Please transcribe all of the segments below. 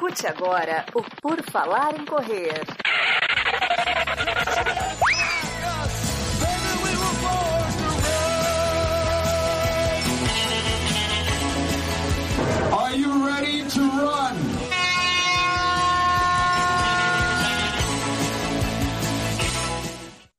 Escute agora o Por Falar em Correr. Are you ready to run?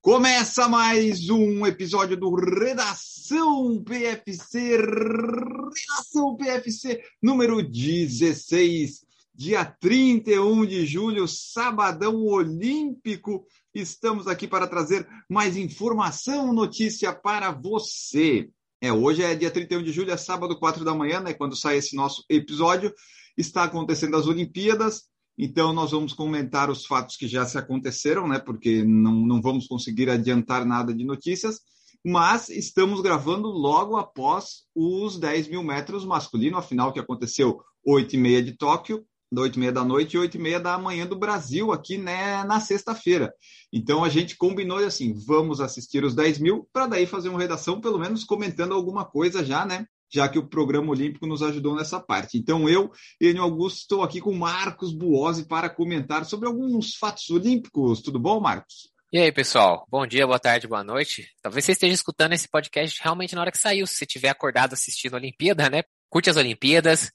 Começa mais um episódio do Redação PFC, Redação PFC número 16, dia 31 de julho, sabadão olímpico. Estamos aqui para trazer mais informação, notícia para você. É, hoje é dia 31 de julho, é sábado, 4 da manhã, né? Quando sai esse nosso episódio, está acontecendo as Olimpíadas. Então, nós vamos comentar os fatos que já se aconteceram, né? Porque não, não vamos conseguir adiantar nada de notícias, mas estamos gravando logo após os 10 mil metros masculino, afinal, que aconteceu 8 e meia de Tóquio, 8 e meia da noite e 8 e meia da manhã do Brasil, aqui né, na sexta-feira. Então, a gente combinou assim, vamos assistir os 10 mil, para daí fazer uma redação, pelo menos comentando alguma coisa já, né? já que o programa olímpico nos ajudou nessa parte. Então, eu, Enio Augusto, estou aqui com Marcos Buozzi para comentar sobre alguns fatos olímpicos. Tudo bom, Marcos? E aí, pessoal? Bom dia, boa tarde, boa noite. Talvez você esteja escutando esse podcast realmente na hora que saiu, se você estiver acordado assistindo a Olimpíada, né? Curte as Olimpíadas,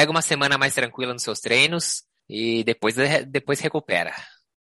pega uma semana mais tranquila nos seus treinos e depois, depois recupera.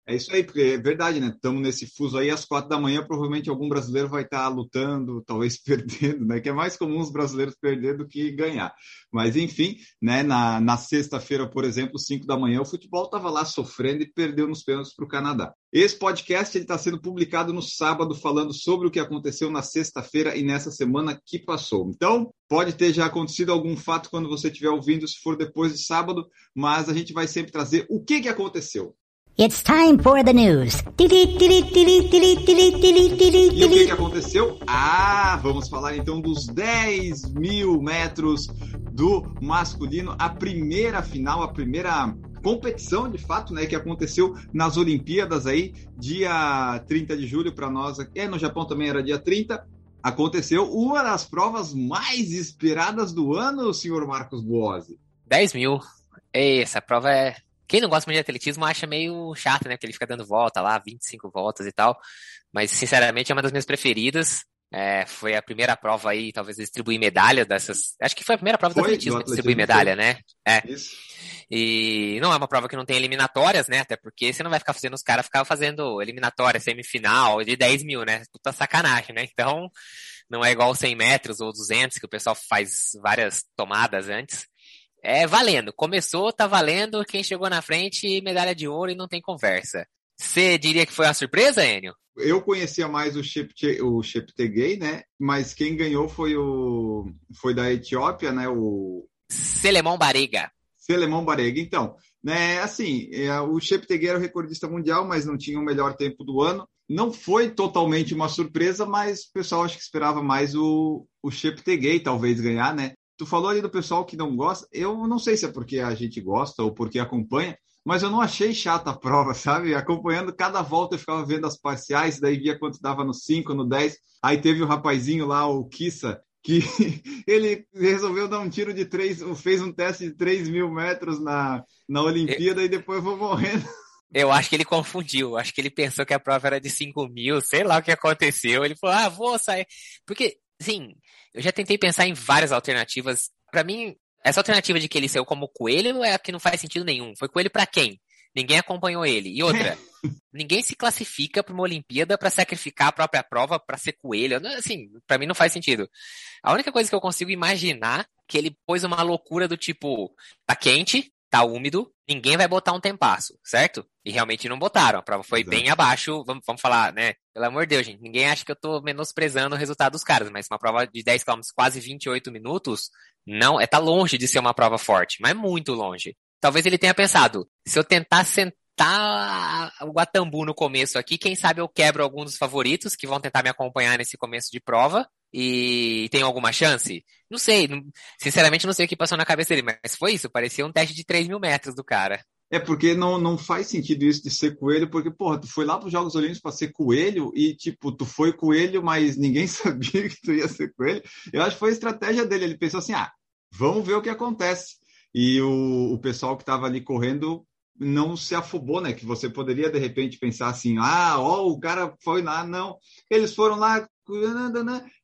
É isso aí, porque é verdade, né? Estamos nesse fuso aí às quatro da manhã, provavelmente algum brasileiro vai estar lutando, talvez perdendo, né? Que é mais comum os brasileiros perder do que ganhar. Mas enfim, né? Na, na sexta-feira, por exemplo, cinco da manhã, o futebol estava lá sofrendo e perdeu nos pênaltis para o Canadá. Esse podcast está sendo publicado no sábado, falando sobre o que aconteceu na sexta-feira e nessa semana que passou. Então, pode ter já acontecido algum fato quando você estiver ouvindo, se for depois de sábado, mas a gente vai sempre trazer o que, que aconteceu. It's time for the news. E o que, que aconteceu? Ah, vamos falar então dos 10 mil metros do masculino, a primeira final, a primeira competição de fato, né, que aconteceu nas Olimpíadas aí, dia 30 de julho para nós, é no Japão também era dia 30. Aconteceu uma das provas mais esperadas do ano, senhor Marcos Boazzi. 10 mil. Essa prova é quem não gosta muito de atletismo acha meio chato, né? Porque ele fica dando volta lá, 25 voltas e tal. Mas, sinceramente, é uma das minhas preferidas. É, foi a primeira prova aí, talvez, distribuir medalha dessas. Acho que foi a primeira prova foi, do atletismo, atletismo distribuir medalha, foi. né? É. Isso. E não é uma prova que não tem eliminatórias, né? Até porque você não vai ficar fazendo os caras ficar fazendo eliminatória, semifinal de 10 mil, né? Puta sacanagem, né? Então, não é igual 100 metros ou 200, que o pessoal faz várias tomadas antes. É valendo. Começou, tá valendo. Quem chegou na frente, medalha de ouro e não tem conversa. Você diria que foi uma surpresa, Enio? Eu conhecia mais o Cheptegei, né? Mas quem ganhou foi o foi da Etiópia, né? O Selemão Barega. Selemão Barega. Então, né? Assim, é, o Cheptegei era o recordista mundial, mas não tinha o melhor tempo do ano. Não foi totalmente uma surpresa, mas o pessoal acho que esperava mais o, o Cheptegei talvez ganhar, né? Tu falou ali do pessoal que não gosta. Eu não sei se é porque a gente gosta ou porque acompanha, mas eu não achei chata a prova, sabe? Acompanhando cada volta eu ficava vendo as parciais, daí via quanto dava no 5, no 10. Aí teve o rapazinho lá, o Kissa, que ele resolveu dar um tiro de 3, fez um teste de 3 mil metros na, na Olimpíada eu... e depois foi morrendo. Eu acho que ele confundiu. Acho que ele pensou que a prova era de 5 mil, sei lá o que aconteceu. Ele falou, ah, vou sair. Porque, sim, eu já tentei pensar em várias alternativas. Para mim, essa alternativa de que ele saiu como coelho é a que não faz sentido nenhum. Foi coelho para quem? Ninguém acompanhou ele. E outra, ninguém se classifica para uma Olimpíada para sacrificar a própria prova para ser coelho. Assim, para mim não faz sentido. A única coisa que eu consigo imaginar é que ele pôs uma loucura do tipo, tá quente, tá úmido, ninguém vai botar um tempasso, certo? E realmente não botaram. A prova foi Exato. bem abaixo, vamos, vamos falar, né? Pelo amor de Deus, gente, ninguém acha que eu tô menosprezando o resultado dos caras, mas uma prova de 10 km, quase 28 minutos, não, é tá longe de ser uma prova forte, mas muito longe. Talvez ele tenha pensado, se eu tentar sentar o Guatambu no começo aqui, quem sabe eu quebro alguns dos favoritos que vão tentar me acompanhar nesse começo de prova e tem alguma chance? Não sei, sinceramente não sei o que passou na cabeça dele, mas foi isso, parecia um teste de 3 mil metros do cara. É porque não, não faz sentido isso de ser coelho, porque, porra, tu foi lá para os Jogos Olímpicos para ser coelho e, tipo, tu foi coelho, mas ninguém sabia que tu ia ser coelho. Eu acho que foi a estratégia dele. Ele pensou assim: ah, vamos ver o que acontece. e o, o pessoal que estava ali correndo não se afobou, né? Que você poderia de repente pensar assim, ah, ó, o cara foi lá, não. Eles foram lá,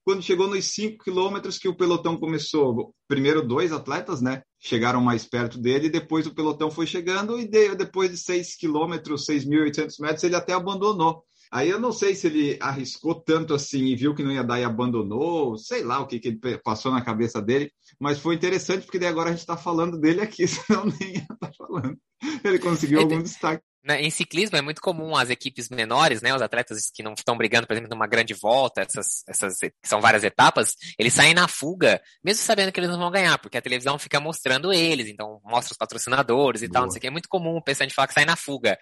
quando chegou nos 5 quilômetros que o pelotão começou. Primeiro dois atletas, né? Chegaram mais perto dele, depois o pelotão foi chegando e depois de 6 quilômetros, 6.800 metros, ele até abandonou. Aí eu não sei se ele arriscou tanto assim e viu que não ia dar e abandonou, sei lá o que, que passou na cabeça dele, mas foi interessante porque daí agora a gente está falando dele aqui, senão nem ia estar tá falando. Ele conseguiu algum destaque. Em ciclismo é muito comum as equipes menores, né, os atletas que não estão brigando, por exemplo, numa grande volta, essas, essas são várias etapas, eles saem na fuga, mesmo sabendo que eles não vão ganhar, porque a televisão fica mostrando eles, então mostra os patrocinadores e Boa. tal, não sei o que. É muito comum o pessoal de falar que sai na fuga.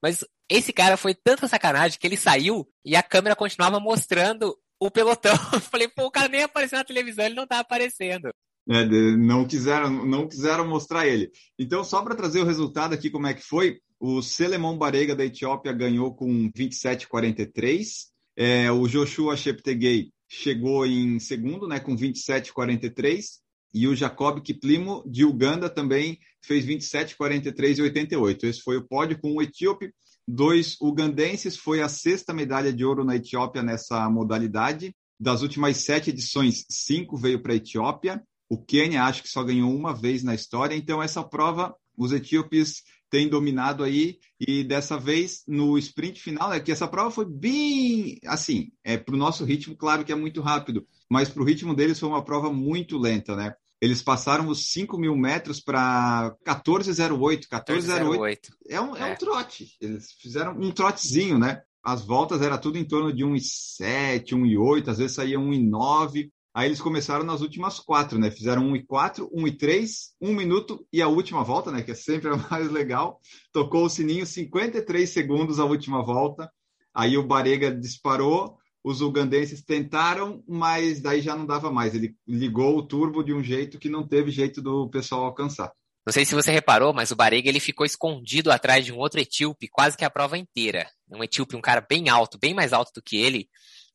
Mas esse cara foi tanta sacanagem que ele saiu e a câmera continuava mostrando o pelotão. Eu falei, pô, o cara nem apareceu na televisão, ele não tá aparecendo. É, não quiseram, não quiseram mostrar ele. Então, só para trazer o resultado aqui, como é que foi, o Selemon Barega da Etiópia ganhou com 27,43. É, o Joshua Cheptegei chegou em segundo, né, com 27,43. E o Jacob Kiplimo de Uganda também fez 27, 43 e 88. Esse foi o pódio com o etíope. Dois ugandenses, foi a sexta medalha de ouro na Etiópia nessa modalidade. Das últimas sete edições, cinco veio para a Etiópia. O Quênia acho que só ganhou uma vez na história. Então, essa prova, os etíopes têm dominado aí. E dessa vez, no sprint final, é que essa prova foi bem assim, é para o nosso ritmo, claro que é muito rápido, mas para o ritmo deles foi uma prova muito lenta, né? Eles passaram os 5 mil metros para 14,08. 14,08 é, um, é. é um trote. Eles fizeram um trotezinho, né? As voltas era tudo em torno de 1,7, 1,8, às vezes saía 1,9. Aí eles começaram nas últimas quatro, né? Fizeram 1 e 4, 1 e 3, 1 minuto e a última volta, né? Que é sempre a mais legal. Tocou o sininho 53 segundos a última volta. Aí o Barega disparou, os ugandenses tentaram, mas daí já não dava mais. Ele ligou o turbo de um jeito que não teve jeito do pessoal alcançar. Não sei se você reparou, mas o Barega ele ficou escondido atrás de um outro etíope quase que a prova inteira. Um etíope, um cara bem alto, bem mais alto do que ele.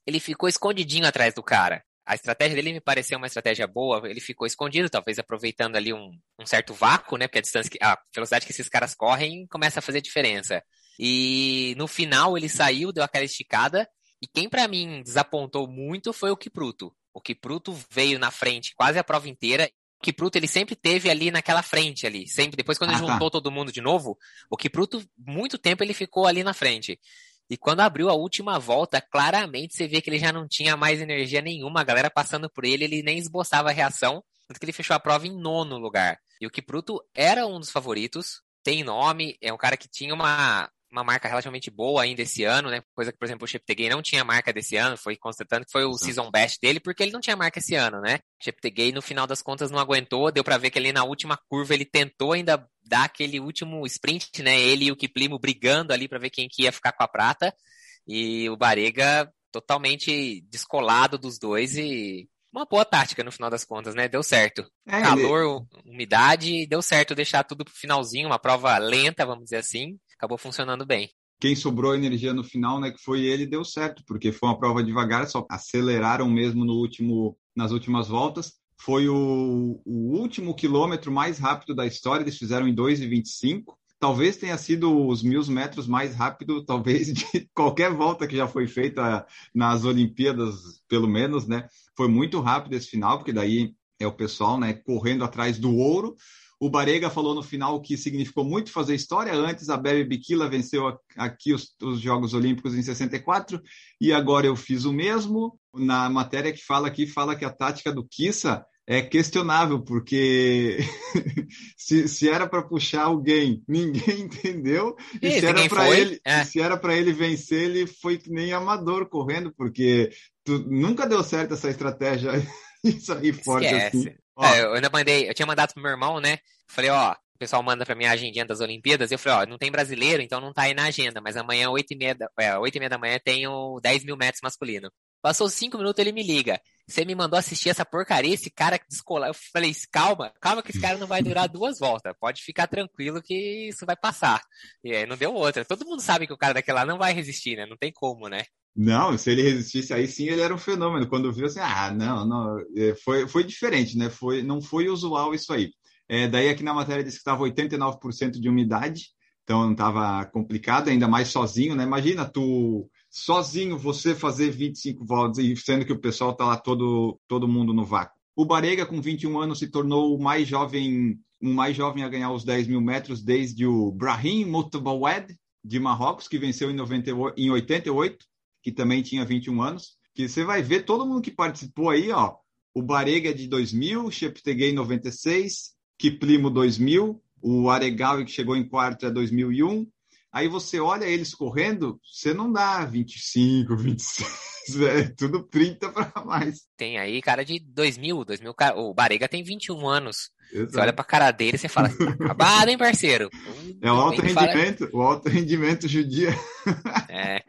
Ele ficou escondidinho atrás do cara. A estratégia dele me pareceu uma estratégia boa. Ele ficou escondido, talvez aproveitando ali um, um certo vácuo, né? Porque a distância, a velocidade que esses caras correm começa a fazer diferença. E no final ele saiu, deu aquela esticada e quem para mim desapontou muito foi o Kipruto. O Kipruto veio na frente quase a prova inteira. O Kipruto ele sempre teve ali naquela frente ali, sempre depois quando ah, ele tá. juntou todo mundo de novo, o Kipruto muito tempo ele ficou ali na frente. E quando abriu a última volta, claramente você vê que ele já não tinha mais energia nenhuma, a galera passando por ele, ele nem esboçava a reação, tanto que ele fechou a prova em nono lugar. E o Kipruto era um dos favoritos, tem nome, é um cara que tinha uma, uma marca relativamente boa ainda esse ano, né? Coisa que, por exemplo, o Cheptegei não tinha marca desse ano, foi constatando que foi o season best dele, porque ele não tinha marca esse ano, né? O Cheptegei, no final das contas, não aguentou, deu para ver que ali na última curva ele tentou ainda dar aquele último sprint, né? Ele e o Kiplimo brigando ali para ver quem que ia ficar com a prata, e o Barega totalmente descolado dos dois e uma boa tática no final das contas, né? Deu certo. É, Calor, ele... umidade, deu certo deixar tudo pro finalzinho, uma prova lenta, vamos dizer assim acabou funcionando bem. Quem sobrou energia no final, né, que foi ele, deu certo, porque foi uma prova devagar, só aceleraram mesmo no último, nas últimas voltas. Foi o, o último quilômetro mais rápido da história, eles fizeram em 2,25 talvez tenha sido os mil metros mais rápido, talvez, de qualquer volta que já foi feita nas Olimpíadas, pelo menos, né? Foi muito rápido esse final, porque daí é o pessoal, né, correndo atrás do ouro. O Barega falou no final que significou muito fazer história. Antes, a Bebe Bikila venceu aqui os, os, Jogos Olímpicos em 64 e agora eu fiz o mesmo. Na matéria que fala aqui, fala que a tática do Kissa é questionável, porque se, se, era para puxar alguém, ninguém entendeu. E, e se, era para ele, é. se era para ele vencer, ele foi que nem amador correndo, porque tu, nunca deu certo essa estratégia. Isso aí forte Esquece. assim. É, eu ainda mandei, eu tinha mandado pro meu irmão, né? Falei, ó, o pessoal manda pra mim a agendinha das Olimpíadas. Eu falei, ó, não tem brasileiro, então não tá aí na agenda, mas amanhã, 8 e meia da, é, 8 e meia da manhã, tem o 10 mil metros masculino. Passou cinco minutos, ele me liga. Você me mandou assistir essa porcaria, esse cara descolar. Eu falei, calma, calma que esse cara não vai durar duas voltas. Pode ficar tranquilo que isso vai passar. E aí não deu outra. Todo mundo sabe que o cara daquela não vai resistir, né? Não tem como, né? Não, se ele resistisse aí sim, ele era um fenômeno. Quando viu assim, ah, não, não, é, foi, foi diferente, né? Foi, não foi usual isso aí. É, daí aqui na matéria diz que estava 89% de umidade, então não estava complicado, ainda mais sozinho, né? Imagina tu sozinho você fazer 25 voltas, e sendo que o pessoal está lá todo, todo mundo no vácuo. O Barega, com 21 anos, se tornou o mais jovem, o mais jovem a ganhar os 10 mil metros desde o Brahim Mutbawed, de Marrocos, que venceu em, 98, em 88, que também tinha 21 anos. Que você vai ver todo mundo que participou aí, ó. O Barega de 2000, Cheptegei 96, Kiplimo 2000, o Aregawi que chegou em quarto é 2001. Aí você olha eles correndo, você não dá 25, 26, é tudo 30 para mais. Tem aí cara de 2000, 2000, o Barega tem 21 anos. Exato. Você olha pra cara dele e você fala, tá acabado, hein, parceiro? É o alto rendimento, fala... o alto rendimento judia. É.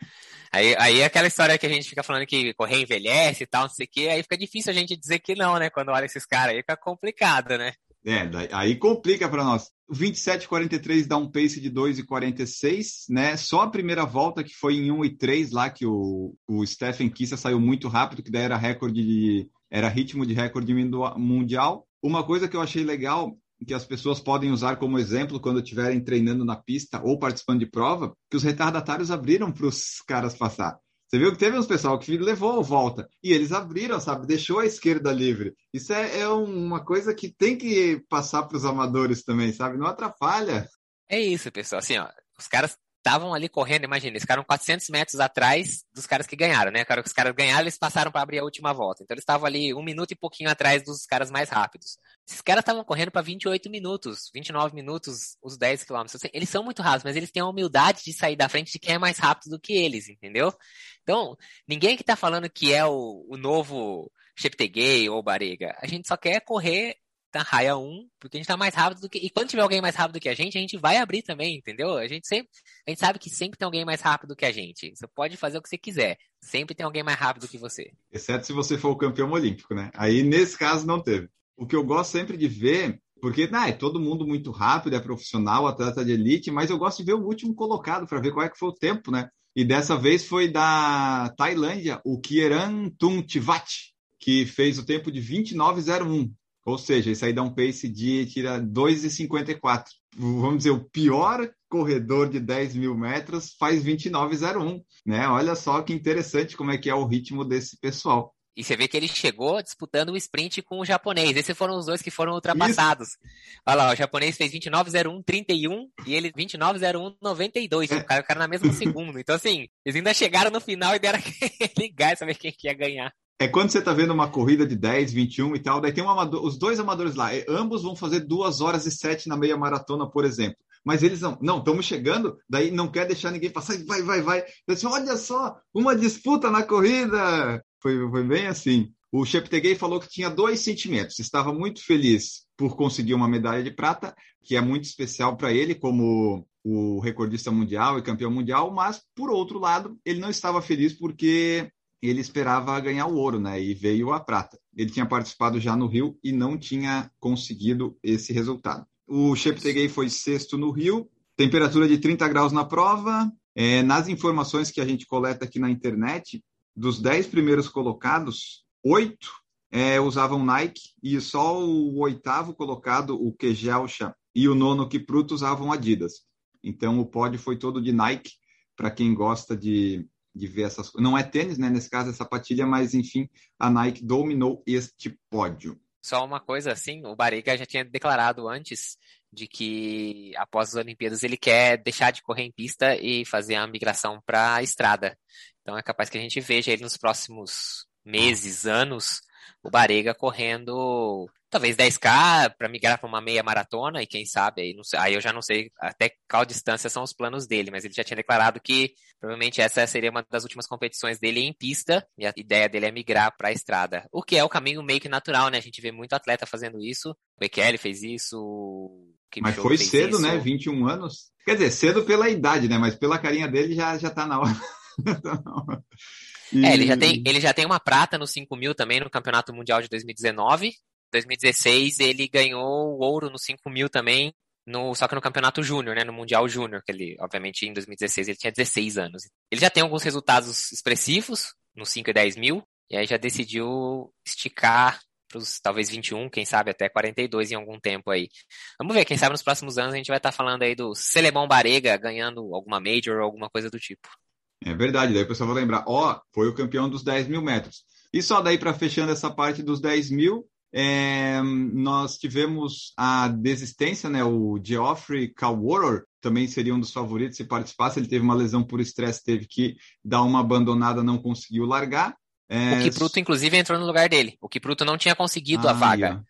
Aí, aí é aquela história que a gente fica falando que correr envelhece e tal, não sei o quê, aí fica difícil a gente dizer que não, né? Quando olha esses caras aí, fica complicado, né? É, aí complica para nós. 27,43 dá um pace de 2,46, né? Só a primeira volta que foi em 1,3 lá que o, o Stephen Kissa saiu muito rápido, que daí era recorde de era ritmo de recorde mundial. Uma coisa que eu achei legal que as pessoas podem usar como exemplo quando estiverem treinando na pista ou participando de prova, que os retardatários abriram para os caras passar. Você viu que teve uns pessoal que levou volta e eles abriram, sabe? Deixou a esquerda livre. Isso é, é uma coisa que tem que passar para os amadores também, sabe? Não atrapalha. É isso, pessoal. Assim, ó, os caras estavam ali correndo, imagina, eles ficaram 400 metros atrás dos caras que ganharam, né? os caras ganharam, eles passaram para abrir a última volta. Então eles estavam ali um minuto e pouquinho atrás dos caras mais rápidos. Esses caras estavam correndo para 28 minutos, 29 minutos, os 10 quilômetros. Eles são muito rápidos, mas eles têm a humildade de sair da frente de quem é mais rápido do que eles, entendeu? Então, ninguém que tá falando que é o, o novo Cheptegei ou Barega. A gente só quer correr tá raia 1, porque a gente tá mais rápido do que. E quando tiver alguém mais rápido do que a gente, a gente vai abrir também, entendeu? A gente sempre. A gente sabe que sempre tem alguém mais rápido que a gente. Você pode fazer o que você quiser. Sempre tem alguém mais rápido que você. Exceto se você for o campeão olímpico, né? Aí nesse caso não teve. O que eu gosto sempre de ver, porque ah, é todo mundo muito rápido, é profissional, atleta de elite, mas eu gosto de ver o último colocado para ver qual é que foi o tempo, né? E dessa vez foi da Tailândia, o Kieran Tumtivat, que fez o tempo de 29,01. Ou seja, isso aí dá um pace de tira 2,54. Vamos dizer, o pior corredor de 10 mil metros faz 29,01. Né? Olha só que interessante como é que é o ritmo desse pessoal. E você vê que ele chegou disputando o sprint com o japonês. Esses foram os dois que foram ultrapassados. Isso. Olha lá, o japonês fez 29,01, 31 e ele 29,01, 92. É. O cara, o cara na mesma segunda. Então, assim, eles ainda chegaram no final e deram ligar e saber quem que ia ganhar. É quando você está vendo uma corrida de 10, 21 e tal, daí tem um amador, os dois amadores lá, ambos vão fazer 2 horas e 7 na meia maratona, por exemplo. Mas eles não, não, estamos chegando, daí não quer deixar ninguém passar, vai, vai, vai. Eu disse, olha só, uma disputa na corrida. Foi, foi bem assim. O Cheptegei falou que tinha dois sentimentos. Estava muito feliz por conseguir uma medalha de prata, que é muito especial para ele, como o recordista mundial e campeão mundial, mas, por outro lado, ele não estava feliz porque ele esperava ganhar o ouro, né? E veio a prata. Ele tinha participado já no Rio e não tinha conseguido esse resultado. O Cheptegei foi sexto no Rio, temperatura de 30 graus na prova. É, nas informações que a gente coleta aqui na internet, dos 10 primeiros colocados, oito é, usavam Nike e só o oitavo colocado, o Kejelcha, e o nono Kipruto usavam Adidas. Então o pódio foi todo de Nike, para quem gosta de de ver essas coisas. Não é tênis, né? Nesse caso é sapatilha, mas enfim, a Nike dominou este pódio. Só uma coisa assim, o Barega já tinha declarado antes de que após as Olimpíadas ele quer deixar de correr em pista e fazer a migração para a estrada. Então é capaz que a gente veja ele nos próximos meses, anos, o Barega correndo talvez 10K para migrar para uma meia maratona e quem sabe aí, sei, aí, eu já não sei até qual distância são os planos dele, mas ele já tinha declarado que provavelmente essa seria uma das últimas competições dele em pista e a ideia dele é migrar para a estrada, o que é o caminho meio que natural, né? A gente vê muito atleta fazendo isso, o Bekele fez isso, mas foi cedo, isso. né? 21 anos. Quer dizer, cedo pela idade, né? Mas pela carinha dele já, já tá na hora. e... É, ele já, tem, ele já tem uma prata no 5 mil também no Campeonato Mundial de 2019. 2016 ele ganhou ouro no 5 mil também, no, só que no campeonato júnior, né, no Mundial Júnior, que ele, obviamente, em 2016 ele tinha 16 anos. Ele já tem alguns resultados expressivos no 5 e 10 mil, e aí já decidiu esticar os talvez 21, quem sabe até 42 em algum tempo aí. Vamos ver, quem sabe nos próximos anos a gente vai estar tá falando aí do Selemão Barega ganhando alguma Major ou alguma coisa do tipo. É verdade, daí o pessoal vai lembrar, ó, oh, foi o campeão dos 10 mil metros. E só daí para fechando essa parte dos 10 mil, é, nós tivemos a desistência, né? O Geoffrey Cowwater também seria um dos favoritos se participasse. Ele teve uma lesão por estresse, teve que dar uma abandonada, não conseguiu largar. É... O Kipruto, inclusive, entrou no lugar dele. O Kipruto não tinha conseguido ah, a vaga. Yeah.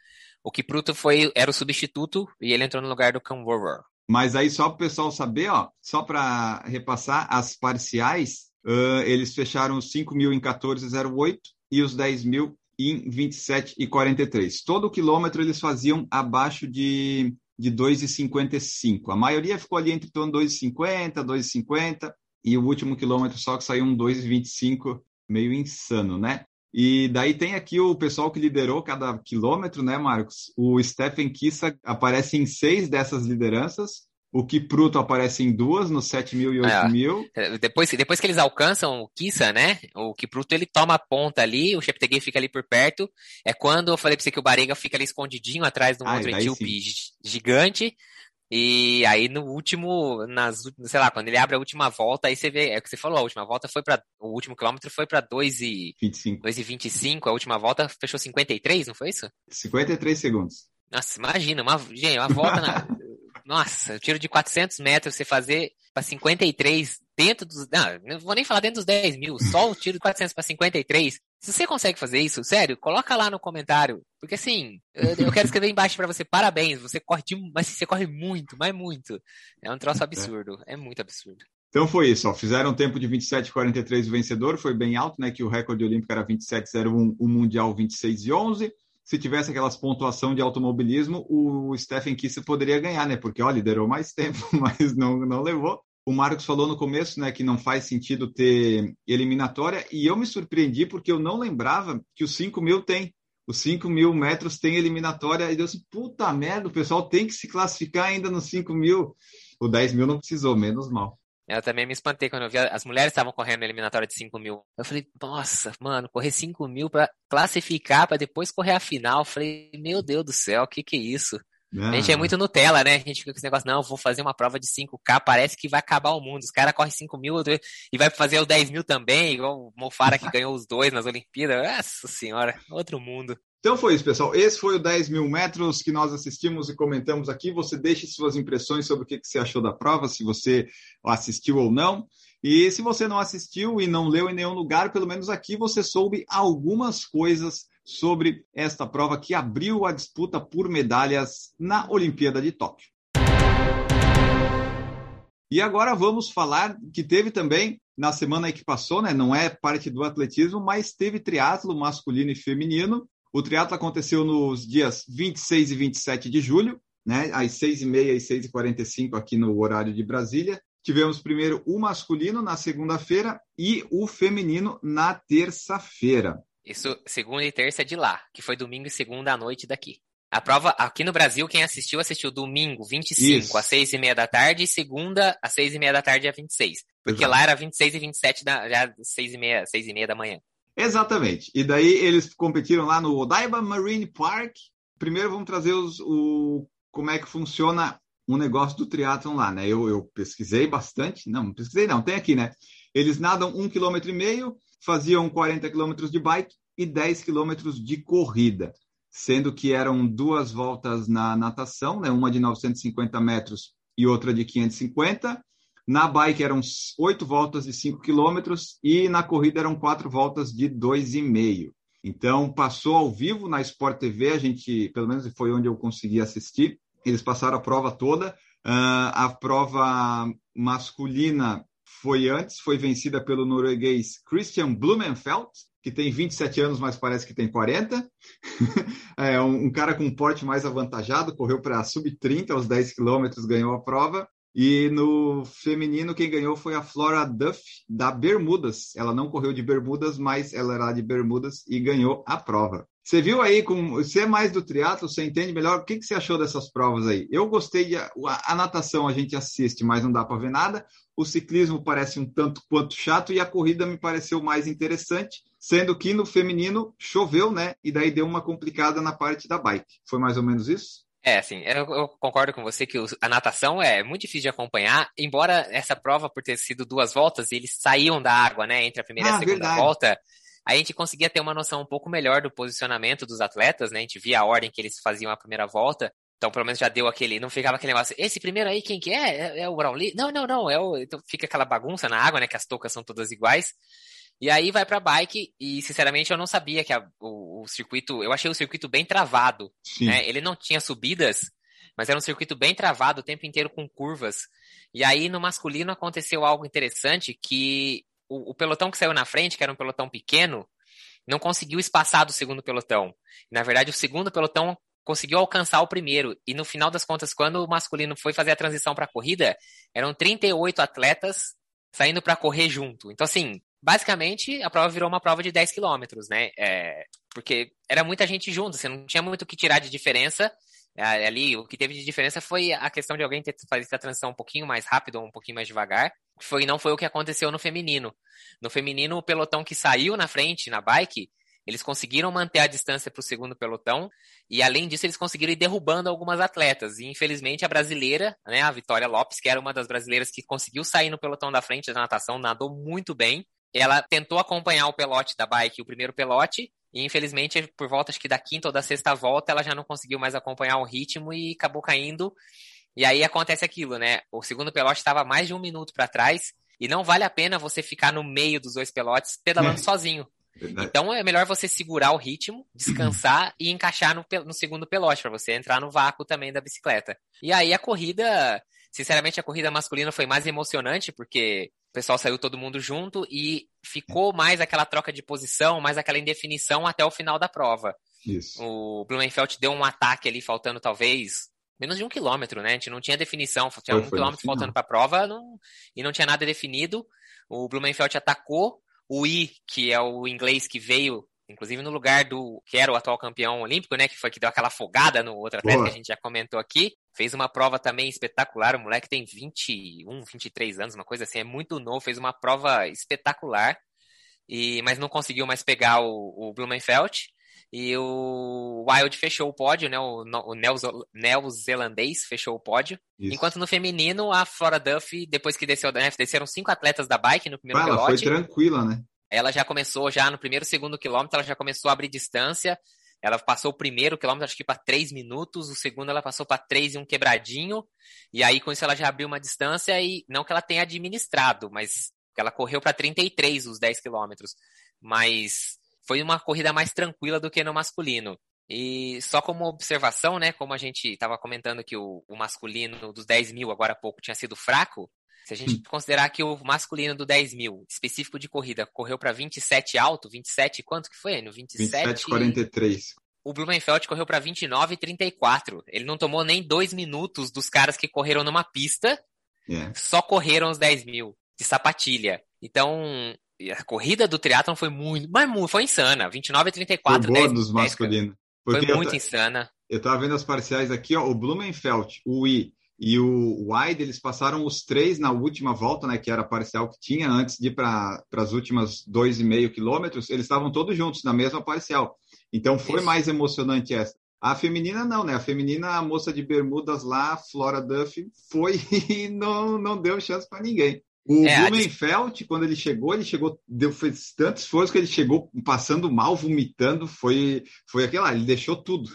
O Kipruto foi, era o substituto e ele entrou no lugar do Cowwater. Mas aí, só para o pessoal saber, ó, só para repassar, as parciais, uh, eles fecharam os 5 mil em 14,08 e os 10 mil em 27 e 43. Todo quilômetro eles faziam abaixo de, de 2,55. A maioria ficou ali entre 2,50, 2,50 e o último quilômetro só que saiu um 2,25, meio insano, né? E daí tem aqui o pessoal que liderou cada quilômetro, né, Marcos? O Stephen Kissa aparece em seis dessas lideranças. O Kipruto aparece em duas, no 7 mil e 8 é, mil. Depois, depois que eles alcançam o Kissa, né? O Kipruto ele toma a ponta ali, o Cheptegei fica ali por perto. É quando eu falei pra você que o Barega fica ali escondidinho atrás de um ah, outro etíope gigante. E aí no último, nas, sei lá, quando ele abre a última volta, aí você vê, é o que você falou, a última volta foi para o último quilômetro foi para 2 e 25. 2 e 25, a última volta fechou 53, não foi isso? 53 segundos. Nossa, imagina, uma, gente, uma volta na Nossa, tiro de 400 metros, você fazer para 53 dentro dos. Não, não vou nem falar dentro dos 10 mil, só o tiro de 400 para 53. Se você consegue fazer isso, sério, coloca lá no comentário. Porque assim, eu, eu quero escrever embaixo para você, parabéns, você corre de, mas você corre muito, mas muito. É um troço absurdo, é, é muito absurdo. Então foi isso, ó. fizeram um tempo de 27,43 o vencedor, foi bem alto, né? Que o recorde olímpico era 27,01, o mundial 26,11 se tivesse aquelas pontuação de automobilismo, o Stephen Kisser poderia ganhar, né? Porque, ó, liderou mais tempo, mas não, não levou. O Marcos falou no começo, né, que não faz sentido ter eliminatória, e eu me surpreendi porque eu não lembrava que os 5 mil tem. Os 5 mil metros tem eliminatória, e eu disse, puta merda, o pessoal tem que se classificar ainda nos 5 mil. O 10 mil não precisou, menos mal. Eu também me espantei quando eu vi as mulheres estavam correndo na eliminatória de 5 mil. Eu falei, nossa, mano, correr 5 mil pra classificar, pra depois correr a final. Eu falei, meu Deus do céu, o que que é isso? A gente é muito Nutella, né? A gente fica com esse negócio, não, vou fazer uma prova de 5K, parece que vai acabar o mundo. Os caras correm 5 mil e vai fazer o 10 mil também, igual o Mofara que ganhou os dois nas Olimpíadas. Nossa senhora, outro mundo. Então foi isso, pessoal. Esse foi o 10 mil metros que nós assistimos e comentamos aqui. Você deixe suas impressões sobre o que você achou da prova, se você assistiu ou não. E se você não assistiu e não leu em nenhum lugar, pelo menos aqui você soube algumas coisas sobre esta prova que abriu a disputa por medalhas na Olimpíada de Tóquio. E agora vamos falar que teve também na semana que passou, né? Não é parte do atletismo, mas teve triatlo masculino e feminino. O triatlo aconteceu nos dias 26 e 27 de julho, né, às 6h30 e 6h45 aqui no horário de Brasília. Tivemos primeiro o masculino na segunda-feira e o feminino na terça-feira. Isso, segunda e terça de lá, que foi domingo e segunda à noite daqui. A prova, aqui no Brasil, quem assistiu, assistiu domingo, 25, Isso. às 6 e meia da tarde, e segunda, às 6 e meia da tarde, às 26. Porque Exato. lá era 26 e 27, da, já 6 e meia, 6 e meia da manhã. Exatamente. E daí eles competiram lá no Odaiba Marine Park. Primeiro vamos trazer os, o, como é que funciona o negócio do triatlon lá, né? Eu, eu pesquisei bastante. Não, não pesquisei não, tem aqui, né? Eles nadam um quilômetro e meio, faziam 40 quilômetros de bike e 10 quilômetros de corrida, sendo que eram duas voltas na natação, né? Uma de 950 metros e outra de 550 na bike eram oito voltas de 5 quilômetros e na corrida eram quatro voltas de 2,5. Então, passou ao vivo na Sport TV, a gente, pelo menos foi onde eu consegui assistir. Eles passaram a prova toda. Uh, a prova masculina foi antes, foi vencida pelo norueguês Christian Blumenfeld, que tem 27 anos, mas parece que tem 40. é um, um, cara com um porte mais avantajado, correu para sub-30 aos 10 quilômetros, ganhou a prova. E no feminino, quem ganhou foi a Flora Duff, da Bermudas. Ela não correu de Bermudas, mas ela era de Bermudas e ganhou a prova. Você viu aí, com, você é mais do triatlo, você entende melhor. O que, que você achou dessas provas aí? Eu gostei de. A, a natação a gente assiste, mas não dá para ver nada. O ciclismo parece um tanto quanto chato e a corrida me pareceu mais interessante, sendo que no feminino choveu, né? E daí deu uma complicada na parte da bike. Foi mais ou menos isso? É, assim, eu, eu concordo com você que o, a natação é muito difícil de acompanhar, embora essa prova, por ter sido duas voltas, eles saíam da água, né, entre a primeira ah, e a segunda verdade. volta, a gente conseguia ter uma noção um pouco melhor do posicionamento dos atletas, né? A gente via a ordem que eles faziam a primeira volta. Então, pelo menos já deu aquele. Não ficava aquele negócio. Esse primeiro aí, quem que é? É, é o Brownlee? Não, não, não. É o, então fica aquela bagunça na água, né? Que as toucas são todas iguais. E aí vai pra bike, e sinceramente eu não sabia que a, o, o, circuito. Eu achei o circuito bem travado. Né? Ele não tinha subidas, mas era um circuito bem travado o tempo inteiro com curvas. E aí no masculino aconteceu algo interessante que o, o, pelotão que saiu na frente, que era um pelotão pequeno, não conseguiu espaçar do segundo pelotão. Na verdade, o segundo pelotão conseguiu alcançar o primeiro. E no final das contas, quando o masculino foi fazer a transição para a corrida, eram 38 atletas saindo para correr junto. Então, assim, basicamente, a prova virou uma prova de 10 quilômetros, né? É, porque era muita gente junto, você não tinha muito o que tirar de diferença. É, ali, o que teve de diferença foi a questão de alguém ter fazer a transição um pouquinho mais rápido ou um pouquinho mais devagar. Foi, não foi o que aconteceu no feminino. No feminino, o pelotão que saiu na frente, na bike, eles conseguiram manter a distância para o segundo pelotão e, além disso, eles conseguiram ir derrubando algumas atletas. E, infelizmente, a brasileira, né, a Vitória Lopes, que era uma das brasileiras que conseguiu sair no pelotão da frente da natação, nadou muito bem. Ela tentou acompanhar o pelote da bike, o primeiro pelote, e infelizmente, por volta acho que da quinta ou da sexta volta, ela já não conseguiu mais acompanhar o ritmo e acabou caindo. E aí acontece aquilo, né? O segundo pelote estava mais de um minuto para trás e não vale a pena você ficar no meio dos dois pelotes pedalando é. sozinho. Verdade. Então é melhor você segurar o ritmo, descansar e encaixar no, no segundo pelote para você entrar no vácuo também da bicicleta. E aí a corrida, sinceramente, a corrida masculina foi mais emocionante porque o pessoal saiu todo mundo junto e ficou mais aquela troca de posição, mais aquela indefinição até o final da prova. Isso. O Blumenfeld deu um ataque ali, faltando talvez menos de um quilômetro, né? A gente não tinha definição, tinha foi, um foi quilômetro faltando para a prova não, e não tinha nada definido. O Blumenfeld atacou, o I, que é o inglês que veio, inclusive no lugar do que era o atual campeão olímpico, né? Que foi que deu aquela afogada no outro atleta Boa. que a gente já comentou aqui. Fez uma prova também espetacular. O moleque tem 21, 23 anos, uma coisa assim, é muito novo. Fez uma prova espetacular, e mas não conseguiu mais pegar o, o Blumenfeld. E o Wild fechou o pódio, né? O, o neozelandês fechou o pódio. Isso. Enquanto no feminino, a Flora Duff, depois que desceu da né, desceram cinco atletas da bike no primeiro ah, Ela foi tranquila, né? Ela já começou, já no primeiro, segundo quilômetro, ela já começou a abrir distância. Ela passou o primeiro quilômetro, acho que para 3 minutos, o segundo ela passou para 3 e um quebradinho, e aí com isso ela já abriu uma distância e não que ela tenha administrado, mas ela correu para 33 os 10 quilômetros, mas foi uma corrida mais tranquila do que no masculino. E só como observação, né, como a gente estava comentando que o, o, masculino dos 10 mil agora há pouco tinha sido fraco, se a gente hum. considerar que o masculino do 10 mil, específico de corrida, correu para 27 alto, 27, quanto que foi? No 27, 43. O Blumenfeld correu para 29 e 34. Ele não tomou nem dois minutos dos caras que correram numa pista, yeah. É. só correram os 10 mil de sapatilha. Então, a corrida do triatlon foi muito, mas foi insana. 29 e 34. Foi boa 10, dos masculinos. Foi muito insana. Eu tava vendo as parciais aqui, ó, o Blumenfeld, o I e o Wide, eles passaram os três na última volta, né, que era a parcial que tinha antes de ir para as últimas dois e meio quilômetros, eles estavam todos juntos na mesma parcial. Então foi Isso. mais emocionante essa. A feminina não, né? A feminina, a moça de bermudas lá, Flora Duff, foi e não, não deu chance para ninguém. O é, Blumenfeld, quando ele chegou, ele chegou, deu, fez tanto esforço que ele chegou passando mal, vomitando, foi, foi aquilo lá, ele deixou tudo.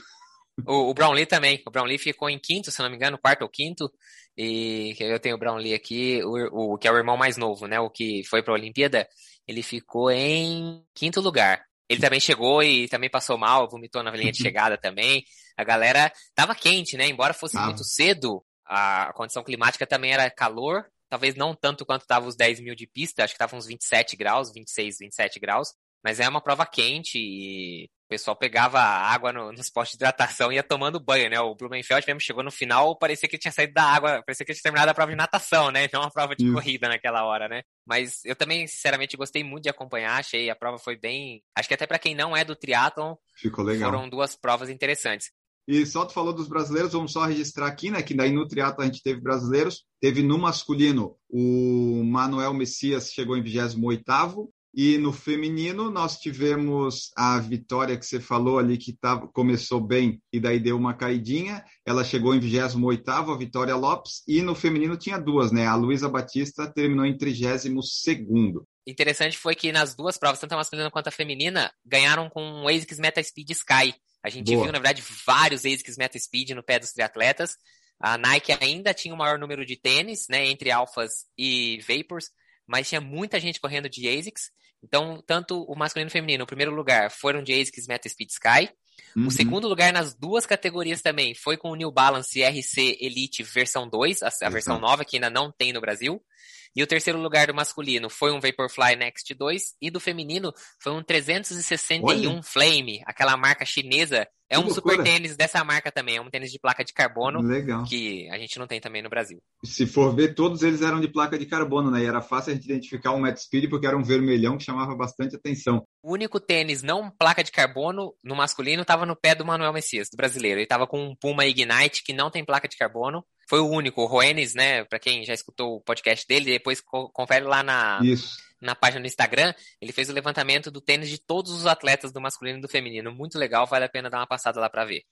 O, o Brownlee também. O Brownlee ficou em quinto, se não me engano, quarto ou quinto. E eu tenho o Brownlee aqui, o, o que é o irmão mais novo, né? O que foi para a Olimpíada, ele ficou em quinto lugar. Ele também chegou e também passou mal, vomitou na linha de chegada também. A galera tava quente, né? Embora fosse ah. muito cedo, a condição climática também era calor. Talvez não tanto quanto tava os 10 mil de pista, acho que tava uns 27 graus, 26, 27 graus mas é uma prova quente e o pessoal pegava água no, nos postos de hidratação e ia tomando banho, né? O Blumenfeld mesmo chegou no final, parecia que tinha saído da água, parecia que tinha terminado a prova de natação, né? Então uma prova de Isso. corrida naquela hora, né? Mas eu também, sinceramente, gostei muito de acompanhar, achei a prova foi bem. Acho que até para quem não é do triatlon, Ficou legal. foram duas provas interessantes. E só tu falou dos brasileiros, vamos só registrar aqui, né? Que daí no triatlo a gente teve brasileiros. Teve no masculino o Manuel Messias chegou em 28º e no feminino nós tivemos a Vitória que você falou ali que tava, começou bem e daí deu uma caidinha. Ela chegou em 28º, a Vitória Lopes, e no feminino tinha duas, né? A Luísa Batista terminou em 32º. Interessante foi que nas duas provas, tanto a masculina quanto a feminina, ganharam com um ASICS Meta Speed Sky. A gente Boa. viu, na verdade, vários ASICS Meta Speed no pé dos triatletas. A Nike ainda tinha o maior número de tênis, né, entre alfas e vapors, mas tinha muita gente correndo de ASICS. Então, tanto o masculino e o feminino, o primeiro lugar, foram de ASICS Meta Speed Sky. Uhum. O segundo lugar nas duas categorias também foi com o New Balance RC Elite versão 2, a, a versão nova que ainda não tem no Brasil. E o terceiro lugar do masculino foi um Vaporfly Next 2 e do feminino foi um 361 Olha. Flame, aquela marca chinesa. É Que um super loucura. tênis dessa marca também, é um tênis de placa de carbono Legal. que a gente não tem também no Brasil. Se for ver, todos eles eram de placa de carbono, né? E era fácil a gente identificar um Met Speed porque era um vermelhão que chamava bastante atenção. O único tênis não placa de carbono no masculino estava no pé do Manuel Messias, do brasileiro. Ele estava com um Puma Ignite que não tem placa de carbono. Foi o único. O Roenes, né? Para quem já escutou o podcast dele, depois co- confere lá na, Isso. na página do Instagram. Ele fez o levantamento do tênis de todos os atletas do masculino e do feminino. Muito legal, vale a pena dar uma passada lá para ver.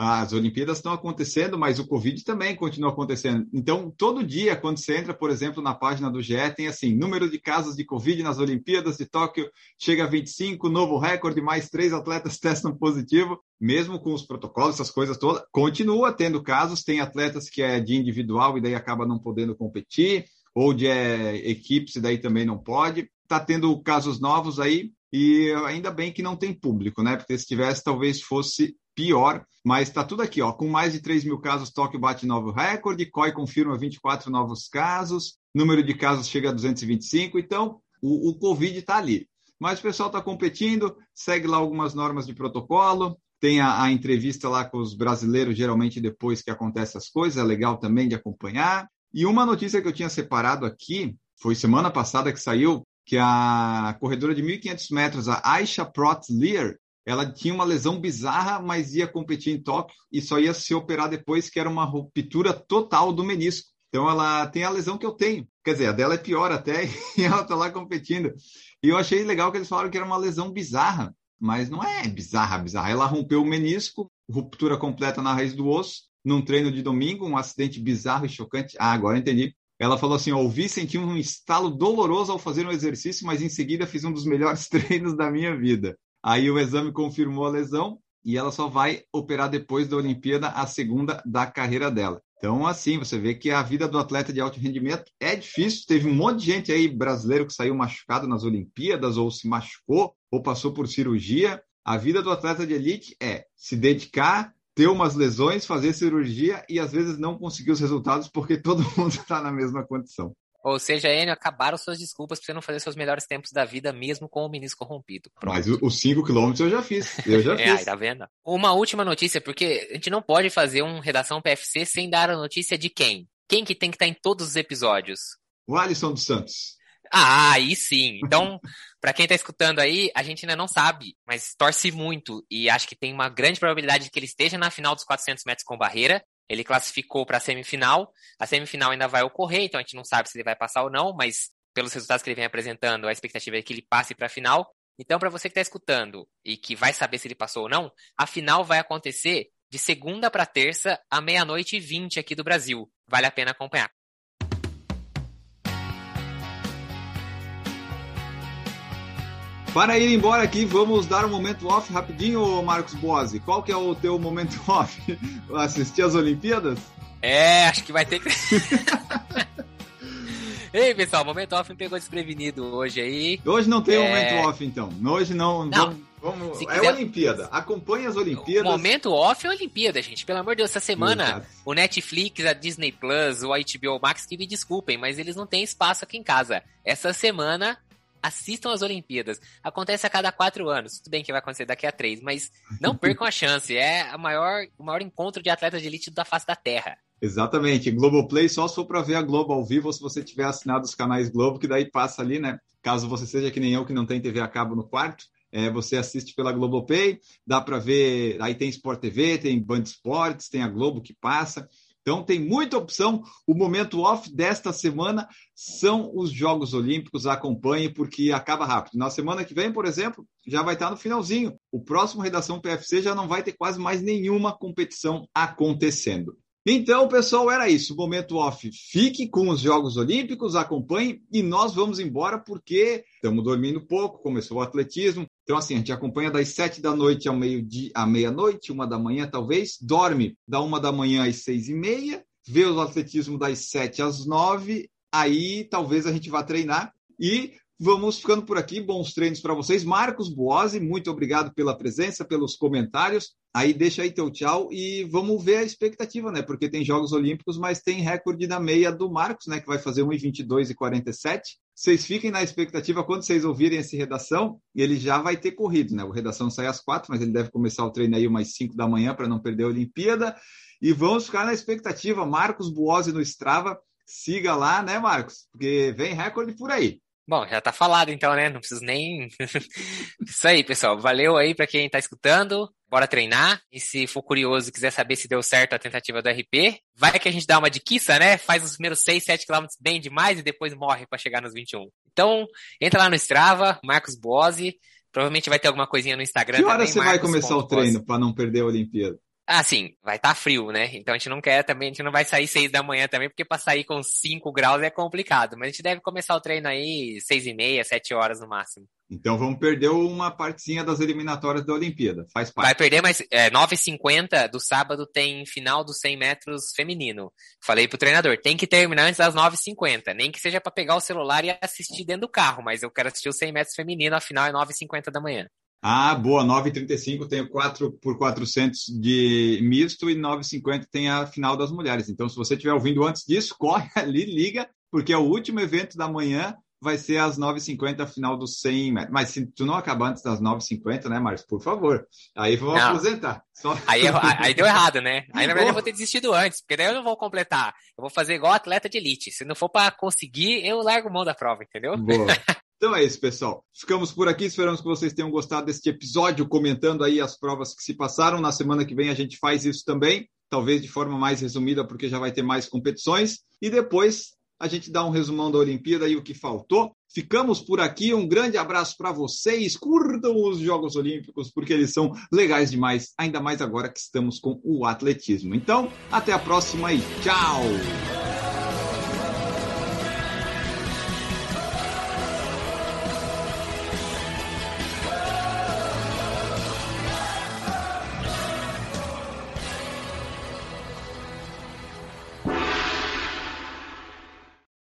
As Olimpíadas estão acontecendo, mas o Covid também continua acontecendo. Então, todo dia, quando você entra, por exemplo, na página do GE, tem assim: número de casos de Covid nas Olimpíadas de Tóquio chega a 25, novo recorde, mais três atletas testam positivo. Mesmo com os protocolos, essas coisas todas, continua tendo casos. Tem atletas que é de individual e daí acaba não podendo competir, ou de é, equipes e daí também não pode. Está tendo casos novos aí, e ainda bem que não tem público, né? Porque se tivesse, talvez fosse pior, mas está tudo aqui, ó. Com mais de 3 mil casos, Tóquio bate novo recorde, COI confirma 24 novos casos, número de casos chega a 225, então o, o Covid está ali. Mas o pessoal está competindo, segue lá algumas normas de protocolo, tem a, a entrevista lá com os brasileiros, geralmente depois que acontecem as coisas, é legal também de acompanhar. E uma notícia que eu tinha separado aqui, foi semana passada que saiu, que a corredora de 1.500 metros, a Aisha Prot Lear, ela tinha uma lesão bizarra, mas ia competir em Tóquio e só ia se operar depois, que era uma ruptura total do menisco. Então ela tem a lesão que eu tenho. Quer dizer, a dela é pior até, e ela tá lá competindo. E eu achei legal que eles falaram que era uma lesão bizarra, mas não é bizarra, bizarra. Ela rompeu o menisco, ruptura completa na raiz do osso, num treino de domingo, um acidente bizarro e chocante. Ah, agora entendi. Ela falou assim: ouvi senti um estalo doloroso ao fazer um exercício, mas em seguida fiz um dos melhores treinos da minha vida. Aí o exame confirmou a lesão e ela só vai operar depois da Olimpíada, a segunda da carreira dela. Então, assim, você vê que a vida do atleta de alto rendimento é difícil. Teve um monte de gente aí brasileiro que saiu machucado nas Olimpíadas, ou se machucou, ou passou por cirurgia. A vida do atleta de elite é se dedicar, ter umas lesões, fazer cirurgia e às vezes não conseguir os resultados porque todo mundo está na mesma condição. Ou seja, Enio, acabaram suas desculpas para você não fazer seus melhores tempos da vida, mesmo com o menisco rompido. Pronto. Mas os 5 quilômetros eu já fiz. Eu já É, aí, fiz. tá vendo? Uma última notícia, porque a gente não pode fazer um redação PFC sem dar a notícia de quem? Quem que tem que estar em todos os episódios? O Alisson dos Santos. Ah, aí sim. Então, pra quem tá escutando aí, a gente ainda não sabe, mas torce muito e acho que tem uma grande probabilidade de que ele esteja na final dos 400 metros com barreira. Ele classificou para a semifinal. A semifinal ainda vai ocorrer, então a gente não sabe se ele vai passar ou não, mas pelos resultados que ele vem apresentando, a expectativa é que ele passe para a final. Então, para você que está escutando e que vai saber se ele passou ou não, a final vai acontecer de segunda para terça, à meia-noite e vinte aqui do Brasil. Vale a pena acompanhar. Para ir embora aqui, vamos dar um momento off rapidinho, Marcos Bose. Qual que é o teu momento off? Assistir as Olimpíadas? É, acho que vai ter que. Ei, pessoal, o momento off me pegou desprevenido hoje aí. Hoje não tem É. momento off, então. Hoje não. Não. Vamos, vamos- é quiser- Olimpíada. Acompanhe as O Olimpíadas. momento off é a Olimpíada, gente. Pelo amor de Deus, essa semana Exato. o Netflix, a Disney Plus, o HBO Max, que me desculpem, mas eles não têm espaço aqui em casa. Essa semana assistam as Olimpíadas. Acontece a cada quatro anos. Tudo bem que vai acontecer daqui a três, mas não percam a chance. É a maior, o maior encontro de atletas de elite da face da Terra. Exatamente. Globoplay só se for para ver a Globo ao vivo ou se você tiver assinado os canais Globo, que daí passa ali, né? Caso você seja que nem eu, que não tem TV a cabo no quarto, é, você assiste pela Globoplay, dá para ver. Aí tem Sport TV, tem Band Esportes, tem a Globo que passa. Então tem muita opção. O momento off desta semana são os Jogos Olímpicos. Acompanhe porque acaba rápido. Na semana que vem, por exemplo, já vai estar no finalzinho. O próximo Redação PFC já não vai ter quase mais nenhuma competição acontecendo. Então, pessoal, era isso. Momento off. Fique com os Jogos Olímpicos, acompanhe e nós vamos embora porque estamos dormindo pouco, começou o atletismo. Então, assim, a gente acompanha das sete da noite ao meio-dia, à meia-noite, uma da manhã, talvez, dorme da uma da manhã às seis e meia, vê o atletismo das sete às nove, aí talvez a gente vá treinar e Vamos ficando por aqui. Bons treinos para vocês. Marcos Boazzi, muito obrigado pela presença, pelos comentários. Aí deixa aí teu tchau e vamos ver a expectativa, né? Porque tem Jogos Olímpicos, mas tem recorde na meia do Marcos, né? Que vai fazer 1,22 e 47. Vocês fiquem na expectativa quando vocês ouvirem esse redação, ele já vai ter corrido, né? O redação sai às quatro, mas ele deve começar o treino aí umas 5 da manhã para não perder a Olimpíada. E vamos ficar na expectativa. Marcos Boazzi no Strava. Siga lá, né, Marcos? Porque vem recorde por aí. Bom, já tá falado então, né? Não preciso nem. Isso aí, pessoal. Valeu aí para quem tá escutando. Bora treinar. E se for curioso e quiser saber se deu certo a tentativa do RP, vai que a gente dá uma diquiça, né? Faz os primeiros 6, 7 quilômetros bem demais e depois morre para chegar nos 21. Então, entra lá no Strava, Marcos Bose. Provavelmente vai ter alguma coisinha no Instagram. Que hora também, você vai começar o treino para não perder a Olimpíada? Ah, sim, vai estar tá frio, né? Então a gente não quer também, a gente não vai sair seis da manhã também, porque para sair com 5 graus é complicado. Mas a gente deve começar o treino aí seis e meia, sete horas no máximo. Então vamos perder uma partezinha das eliminatórias da Olimpíada, faz parte. Vai perder, mas é, 9h50 do sábado tem final dos 100 metros feminino. Falei pro treinador, tem que terminar antes das 9h50, nem que seja para pegar o celular e assistir dentro do carro, mas eu quero assistir os 100 metros feminino, afinal é 9h50 da manhã. Ah, boa, 9,35 tem o 4 por 400 de misto e 9,50 tem a final das mulheres. Então, se você estiver ouvindo antes disso, corre ali, liga, porque é o último evento da manhã, vai ser às 9h50 a final dos 100 metros. Mas se tu não acabar antes das 9h50, né, Marcos? Por favor. Aí vamos não. aposentar. Só... Aí, aí deu errado, né? Aí, na verdade, eu vou ter desistido antes, porque daí eu não vou completar. Eu vou fazer igual atleta de elite. Se não for para conseguir, eu largo mão da prova, entendeu? Boa. Então é isso, pessoal. Ficamos por aqui. Esperamos que vocês tenham gostado deste episódio, comentando aí as provas que se passaram. Na semana que vem a gente faz isso também, talvez de forma mais resumida, porque já vai ter mais competições. E depois a gente dá um resumão da Olimpíada e o que faltou. Ficamos por aqui. Um grande abraço para vocês. Curtam os Jogos Olímpicos, porque eles são legais demais, ainda mais agora que estamos com o atletismo. Então, até a próxima e tchau!